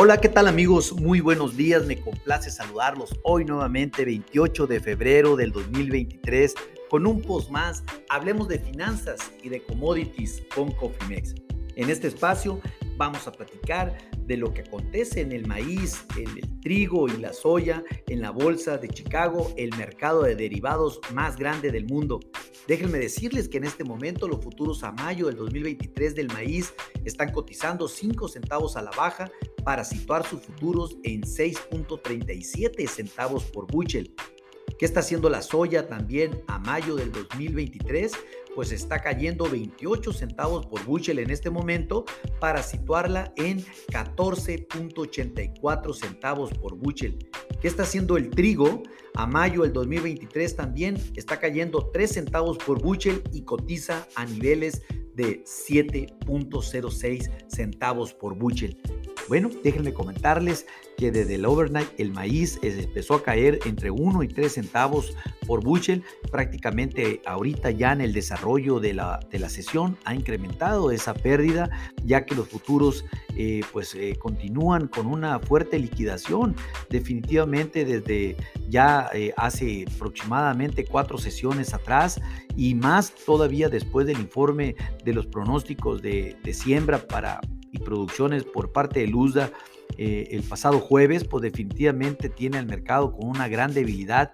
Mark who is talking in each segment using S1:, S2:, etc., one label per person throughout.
S1: Hola, ¿qué tal amigos? Muy buenos días, me complace saludarlos hoy nuevamente 28 de febrero del 2023 con un post más. Hablemos de finanzas y de commodities con Cofimex. En este espacio vamos a platicar de lo que acontece en el maíz, el, el, trigo y la soya, en la bolsa de Chicago, el mercado de derivados más grande del mundo. Déjenme decirles que en este momento los futuros a mayo del 2023 del maíz están cotizando 5 centavos a la baja para situar sus futuros en 6.37 centavos por bushel. ¿Qué está haciendo la soya también a mayo del 2023? Pues está cayendo 28 centavos por bushel en este momento para situarla en 14.84 centavos por bushel. ¿Qué está haciendo el trigo? A mayo del 2023 también está cayendo 3 centavos por bushel y cotiza a niveles de 7.06 centavos por bushel. Bueno, déjenme comentarles que desde el overnight el maíz empezó a caer entre 1 y 3 centavos por bushel. Prácticamente ahorita ya en el desarrollo de la, de la sesión ha incrementado esa pérdida, ya que los futuros eh, pues eh, continúan con una fuerte liquidación. Definitivamente desde ya eh, hace aproximadamente cuatro sesiones atrás y más todavía después del informe de los pronósticos de, de siembra para producciones por parte de Luzda eh, el pasado jueves, pues definitivamente tiene el mercado con una gran debilidad.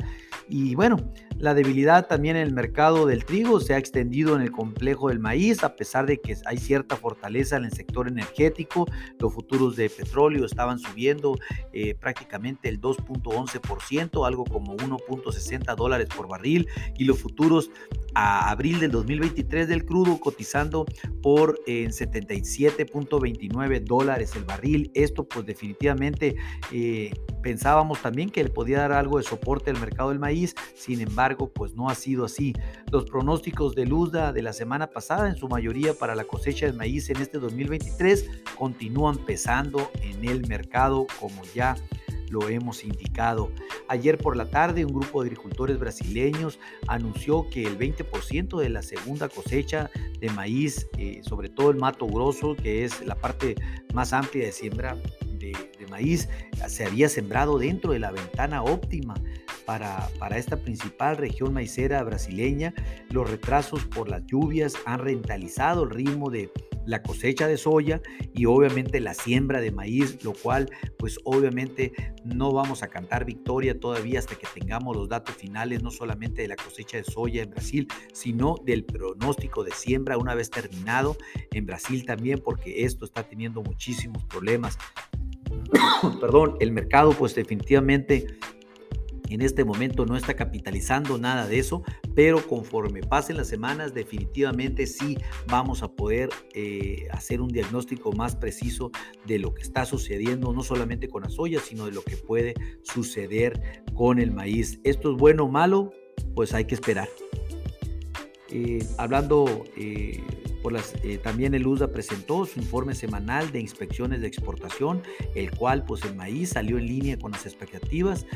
S1: Y bueno, la debilidad también en el mercado del trigo se ha extendido en el complejo del maíz, a pesar de que hay cierta fortaleza en el sector energético. Los futuros de petróleo estaban subiendo eh, prácticamente el 2.11%, algo como 1.60 dólares por barril, y los futuros a abril del 2023 del crudo cotizando por en 77.29 dólares el barril. Esto pues definitivamente eh, pensábamos también que le podía dar algo de soporte al mercado del maíz, sin embargo pues no ha sido así. Los pronósticos de Luzda de la semana pasada en su mayoría para la cosecha de maíz en este 2023 continúan pesando en el mercado como ya lo hemos indicado. Ayer por la tarde un grupo de agricultores brasileños anunció que el 20% de la segunda cosecha de maíz, eh, sobre todo el mato grosso, que es la parte más amplia de siembra de maíz, se había sembrado dentro de la ventana óptima para, para, esta principal región maicera brasileña. Los retrasos por las lluvias han rentalizado el ritmo de la cosecha de soya y obviamente la siembra de maíz, lo cual pues obviamente no vamos a cantar victoria todavía hasta que tengamos los datos finales, no solamente de la cosecha de soya en Brasil, sino del pronóstico de siembra una vez terminado en Brasil también, porque esto está teniendo muchísimos problemas. Perdón, el mercado pues definitivamente en este momento no está capitalizando nada de eso, pero conforme pasen las semanas definitivamente sí vamos a poder eh, hacer un diagnóstico más preciso de lo que está sucediendo, no solamente con la soya, sino de lo que puede suceder con el maíz. ¿Esto es bueno o malo? Pues hay que esperar. Eh, hablando eh, eh, también el USDA presentó su informe semanal de inspecciones de exportación, el cual pues el maíz salió en línea con las expectativas,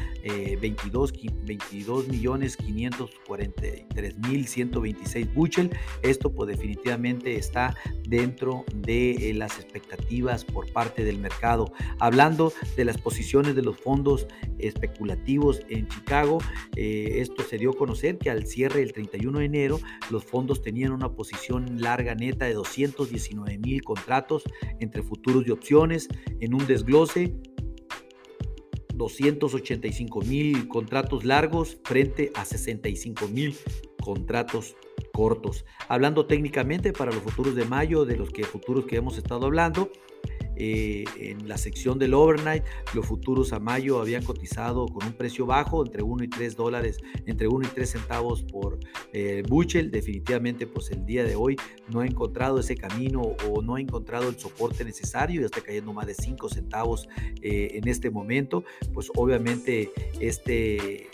S1: 22, 22 millones 543 mil 126 bushel. Esto pues definitivamente está dentro de eh, las expectativas por parte del mercado. Hablando de las posiciones de los fondos especulativos en Chicago, eh, esto se dio a conocer que al cierre del 31 de enero los fondos tenían una posición larga neta de 219 mil contratos entre futuros y opciones en un desglose 285 mil contratos largos frente a 65 mil contratos cortos. Hablando técnicamente para los futuros de mayo, de los que futuros que hemos estado hablando, eh, en la sección del overnight, los futuros a mayo habían cotizado con un precio bajo, entre 1 y 3 dólares, entre 1 y 3 centavos por eh, bushel. Definitivamente, pues el día de hoy no ha encontrado ese camino o no ha encontrado el soporte necesario, ya está cayendo más de 5 centavos eh, en este momento. Pues obviamente este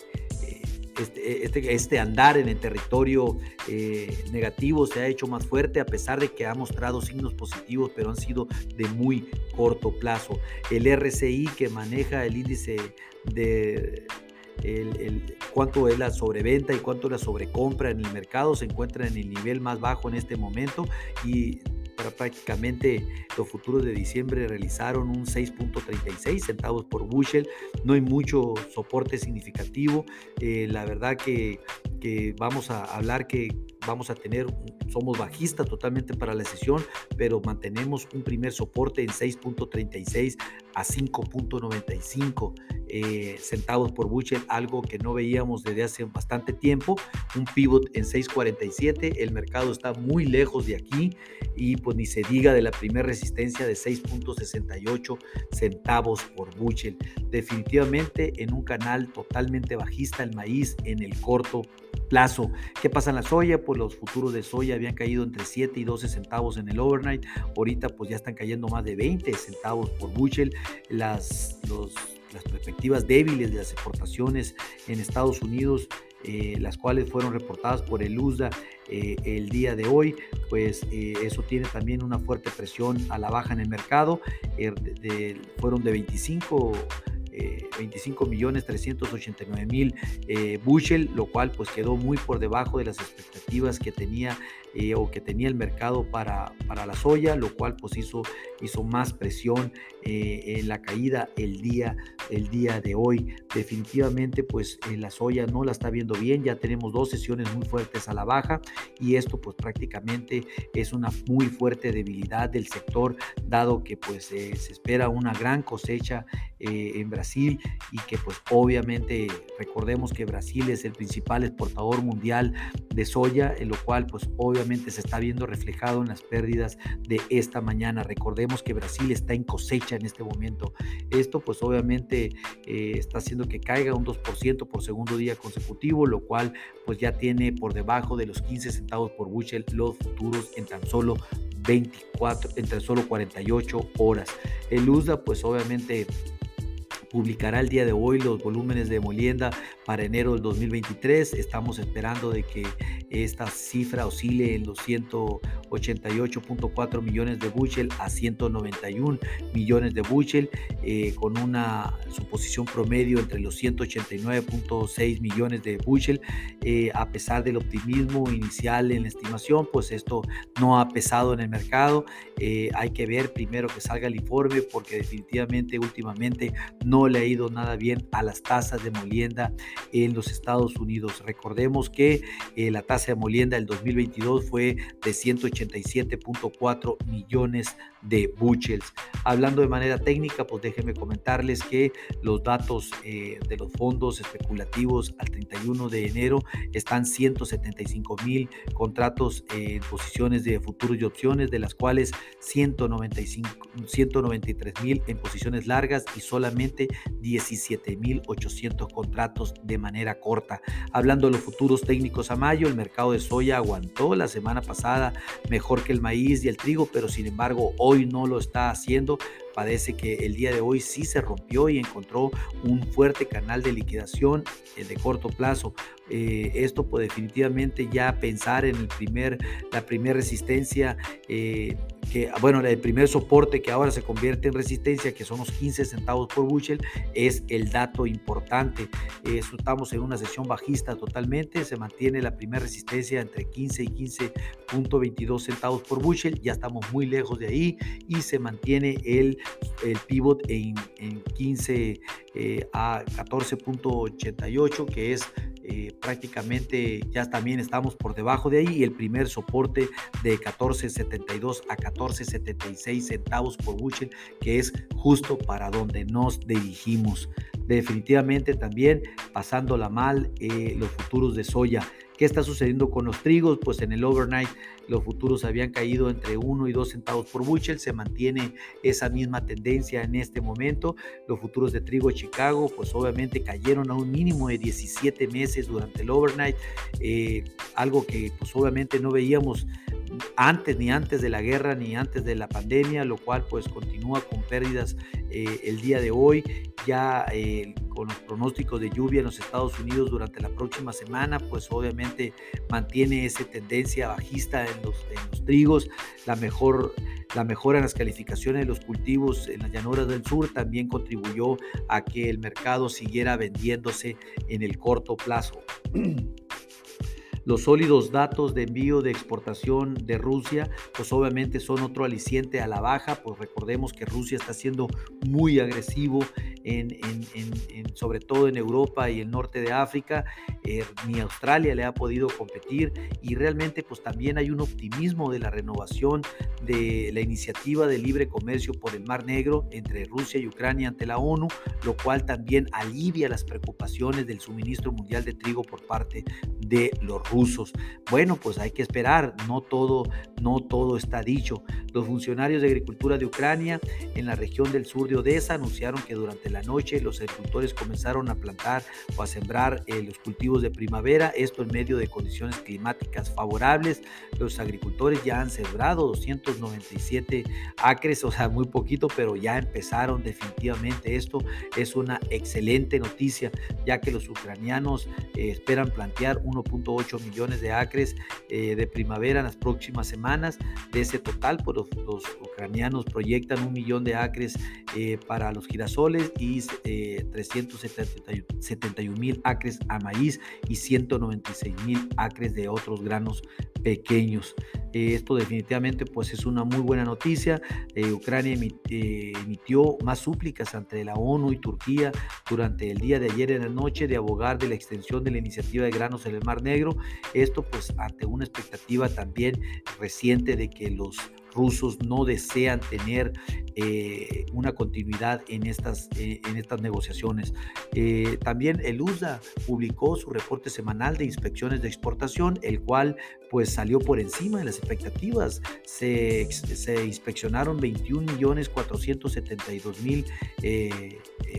S1: este, este, este, andar en el territorio eh, negativo se ha hecho más fuerte a pesar de que ha mostrado signos positivos, pero han sido de muy corto plazo. El RCI que maneja el índice de cuánto es la sobreventa y cuánto es la sobrecompra en el mercado se encuentra en el nivel más bajo en este momento y prácticamente los futuros de diciembre realizaron un 6.36 centavos por bushel. No hay mucho soporte significativo. Eh, la verdad que, que vamos a hablar que vamos a tener, somos bajistas totalmente para la sesión, pero mantenemos un primer soporte en 6.36 a 5.95 eh, centavos por bushel, algo que no veíamos desde hace bastante tiempo, un pivot en 6.47, el mercado está muy lejos de aquí y pues ni se diga de la primera resistencia de 6.68 centavos por bushel. Definitivamente en un canal totalmente bajista el maíz en el corto plazo. ¿Qué pasa en la soya? Pues los futuros de soya habían caído entre 7 y 12 centavos en el overnight. Ahorita pues ya están cayendo más de 20 centavos por bushel. Las, las perspectivas débiles de las exportaciones en Estados Unidos eh, las cuales fueron reportadas por el USDA eh, el día de hoy, pues eh, eso tiene también una fuerte presión a la baja en el mercado. fueron de 25 25 millones 389 mil eh, bushel, lo cual pues quedó muy por debajo de las expectativas que tenía o que tenía el mercado para, para la soya, lo cual pues hizo, hizo más presión en la caída el día, el día de hoy. Definitivamente pues la soya no la está viendo bien, ya tenemos dos sesiones muy fuertes a la baja y esto pues prácticamente es una muy fuerte debilidad del sector, dado que pues se espera una gran cosecha en Brasil y que pues obviamente recordemos que Brasil es el principal exportador mundial de soya, en lo cual pues obviamente se está viendo reflejado en las pérdidas de esta mañana. Recordemos que Brasil está en cosecha en este momento. Esto pues obviamente eh, está haciendo que caiga un 2% por segundo día consecutivo, lo cual pues ya tiene por debajo de los 15 centavos por bushel los futuros en tan solo 24, entre solo 48 horas. El USDA pues obviamente publicará el día de hoy los volúmenes de molienda para enero del 2023. Estamos esperando de que esta cifra oscile en los 188.4 millones de bushel a 191 millones de bushel, eh, con una suposición promedio entre los 189.6 millones de bushel. Eh, a pesar del optimismo inicial en la estimación, pues esto no ha pesado en el mercado. Eh, hay que ver primero que salga el informe porque definitivamente últimamente no le ha ido nada bien a las tasas de molienda en los Estados Unidos. Recordemos que la tasa de molienda del 2022 fue de 187.4 millones de bushels. Hablando de manera técnica, pues déjenme comentarles que los datos eh, de los fondos especulativos al 31 de enero están 175 mil contratos en posiciones de futuros y opciones, de las cuales 195, 193 mil en posiciones largas y solamente 17 mil 800 contratos de manera corta. Hablando de los futuros técnicos a mayo, el mercado de soya aguantó la semana pasada mejor que el maíz y el trigo, pero sin embargo hoy no lo está haciendo, parece que el día de hoy sí se rompió y encontró un fuerte canal de liquidación eh, de corto plazo. Eh, esto pues definitivamente ya pensar en el primer, la primera resistencia eh, que, bueno, el primer soporte que ahora se convierte en resistencia, que son los 15 centavos por bushel, es el dato importante. estamos en una sesión bajista totalmente, se mantiene la primera resistencia entre 15 y 15.22 centavos por bushel, ya estamos muy lejos de ahí y se mantiene el, el pivot en, en 15 eh, a 14.88, que es eh, prácticamente ya también estamos por debajo de ahí y el primer soporte de 14.72 a 14.76 centavos por bushel, que es justo para donde nos dirigimos. Definitivamente también pasándola mal eh, los futuros de soya. ¿Qué está sucediendo con los trigos? Pues en el overnight los futuros habían caído entre 1 y 2 centavos por bushel, se mantiene esa misma tendencia en este momento. Los futuros de trigo de Chicago, pues obviamente cayeron a un mínimo de 17 meses durante el overnight, eh, algo que pues obviamente no veíamos antes ni antes de la guerra ni antes de la pandemia, lo cual pues continúa con pérdidas eh, el día de hoy. Ya eh, con los pronósticos de lluvia en los Estados Unidos durante la próxima semana, pues obviamente mantiene esa tendencia bajista en los, trigos. La, mejor, la mejora en las calificaciones de los cultivos en las llanuras del sur también contribuyó a que el mercado siguiera vendiéndose en el corto plazo. Los sólidos datos de envío de exportación de Rusia, pues obviamente son otro aliciente a la baja, pues recordemos que Rusia está siendo muy agresivo sobre todo en Europa y el norte de África, eh, ni Australia le ha podido competir y realmente pues también hay un optimismo de la renovación de la iniciativa de libre comercio por el Mar Negro entre Rusia y Ucrania ante la ONU, lo cual también alivia las preocupaciones del suministro mundial de trigo por parte de los rusos. Bueno, pues hay que esperar, no todo, no todo está dicho. Los funcionarios de agricultura de Ucrania en la región del sur de Odessa anunciaron que durante la noche los agricultores comenzaron a plantar o a sembrar eh, los cultivos de primavera, esto en medio de condiciones climáticas favorables. Los agricultores ya han sembrado 297 acres, o sea, muy poquito, pero ya empezaron definitivamente. Esto es una excelente noticia, ya que los ucranianos eh, esperan plantear 1.8 millones de acres eh, de primavera en las próximas semanas. De ese total, pues los, ucranianos proyectan un millón de acres para los girasoles 371 mil acres a maíz y 196 mil acres de otros granos pequeños. Eh, esto definitivamente pues es una muy buena noticia. Eh, Ucrania eh, emitió más súplicas ante la ONU y Turquía durante el día de ayer en la noche de abogar de la extensión de la iniciativa de granos en el Mar Negro. Esto pues ante una expectativa también reciente de que los rusos no desean tener eh, una continuidad en estas, eh, en estas negociaciones. Eh, también el USA publicó su reporte semanal de inspecciones de exportación, el cual pues salió por encima de las expectativas. Se, se inspeccionaron 21 millones 472 mil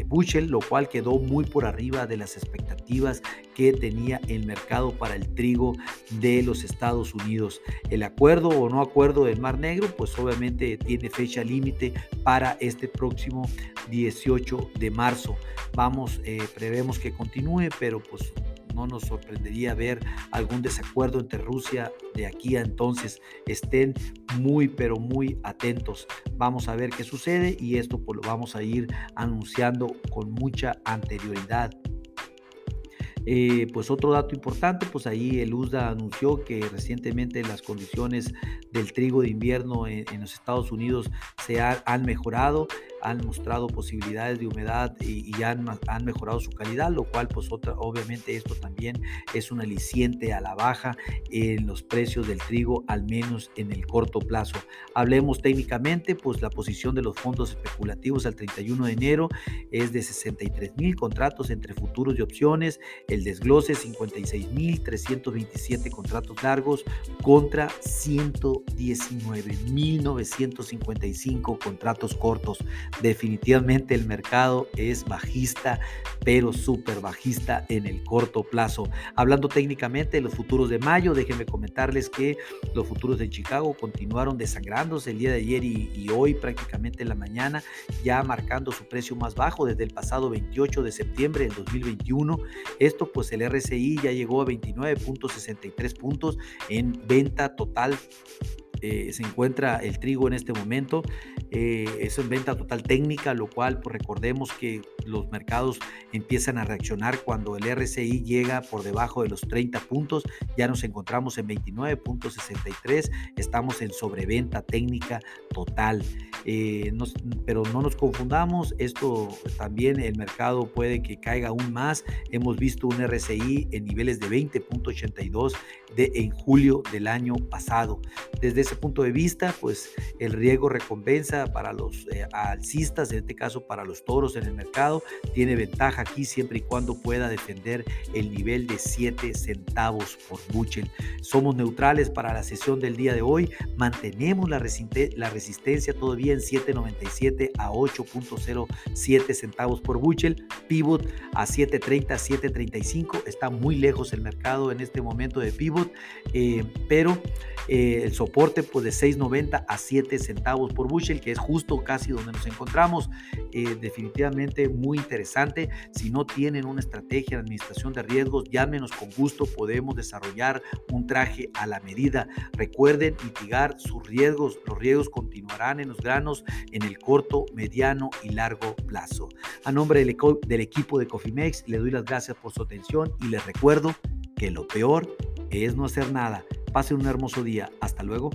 S1: Bushel, lo cual quedó muy por arriba de las expectativas que tenía el mercado para el trigo de los Estados Unidos. El acuerdo o no acuerdo del Mar Negro, pues obviamente tiene fecha límite para este próximo 18 de marzo. Vamos, eh, prevemos que continúe, pero pues no nos sorprendería ver algún desacuerdo entre Rusia de aquí a entonces. Estén muy, pero muy atentos. Vamos a ver qué sucede y esto pues, lo vamos a ir anunciando con mucha anterioridad. Eh, pues otro dato importante, pues ahí el USDA anunció que recientemente las condiciones del trigo de invierno en, los Estados Unidos se han mejorado han mostrado posibilidades de humedad y, han, han, mejorado su calidad, lo cual pues otra, obviamente esto también es un aliciente a la baja en los precios del trigo, al menos en el corto plazo. Hablemos técnicamente, pues la posición de los fondos especulativos al 31 de enero es de 63 mil contratos entre futuros y opciones, el desglose 56 mil 327 contratos largos contra 119 mil 955 contratos cortos. Definitivamente el mercado es bajista, pero súper bajista en el corto plazo. Hablando técnicamente de los futuros de mayo, déjenme comentarles que los futuros de Chicago continuaron desangrándose el día de ayer y, hoy prácticamente en la mañana, ya marcando su precio más bajo desde el pasado 28 de septiembre del 2021. Esto pues el RSI ya llegó a 29.63 puntos en venta total eh, se encuentra el trigo en este momento. Eh, es en venta total técnica, lo cual pues, recordemos que los mercados empiezan a reaccionar cuando el RCI llega por debajo de los 30 puntos. Ya nos encontramos en 29.63, estamos en sobreventa técnica total. Eh, pero no nos confundamos, esto también el mercado puede que caiga aún más. Hemos visto un RCI en niveles de 20.82 de en julio del año pasado. Desde ese punto de vista, pues el riesgo recompensa para los eh, alcistas, en este caso para los toros en el mercado, tiene ventaja aquí siempre y cuando pueda defender el nivel de 7 centavos por buchel. Somos neutrales para la sesión del día de hoy, mantenemos la, la resistencia todavía en 7.97 a 8.07 centavos por buchel, pivot a 7.30, 7.35, está muy lejos el mercado en este momento de pivot, eh, pero eh, el soporte pues de 6.90 a 7 centavos por bushel, que es justo casi donde nos encontramos. Eh, definitivamente muy interesante. Si no tienen una estrategia de administración de riesgos, llámenos con gusto. Podemos desarrollar un traje a la medida. Recuerden mitigar sus riesgos. Los riesgos continuarán en los granos en el corto, mediano y largo plazo. A nombre del, equipo de Cofimex, le doy las gracias por su atención y les recuerdo que lo peor es no hacer nada. Pase un hermoso día. Hasta luego.